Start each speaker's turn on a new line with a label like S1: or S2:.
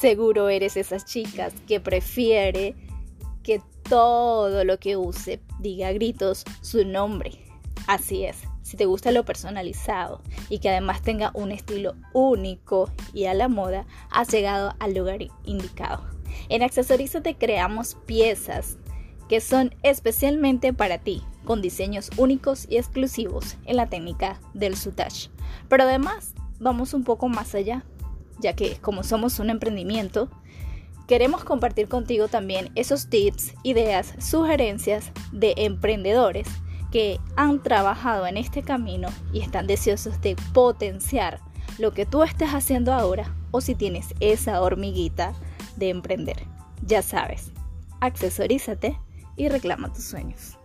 S1: Seguro eres esas chicas que prefiere que todo lo que use diga a gritos su nombre. Así es, si te gusta lo personalizado y que además tenga un estilo único y a la moda, has llegado al lugar indicado. En Accesorízate creamos piezas que son especialmente para ti, con diseños únicos y exclusivos en la técnica del sutage. Pero además, vamos un poco más allá, ya que como somos un emprendimiento, queremos compartir contigo también esos tips, ideas, sugerencias de emprendedores que han trabajado en este camino y están deseosos de potenciar lo que tú estés haciendo ahora o si tienes esa hormiguita de emprender. Ya sabes, accesorízate y reclama tus sueños.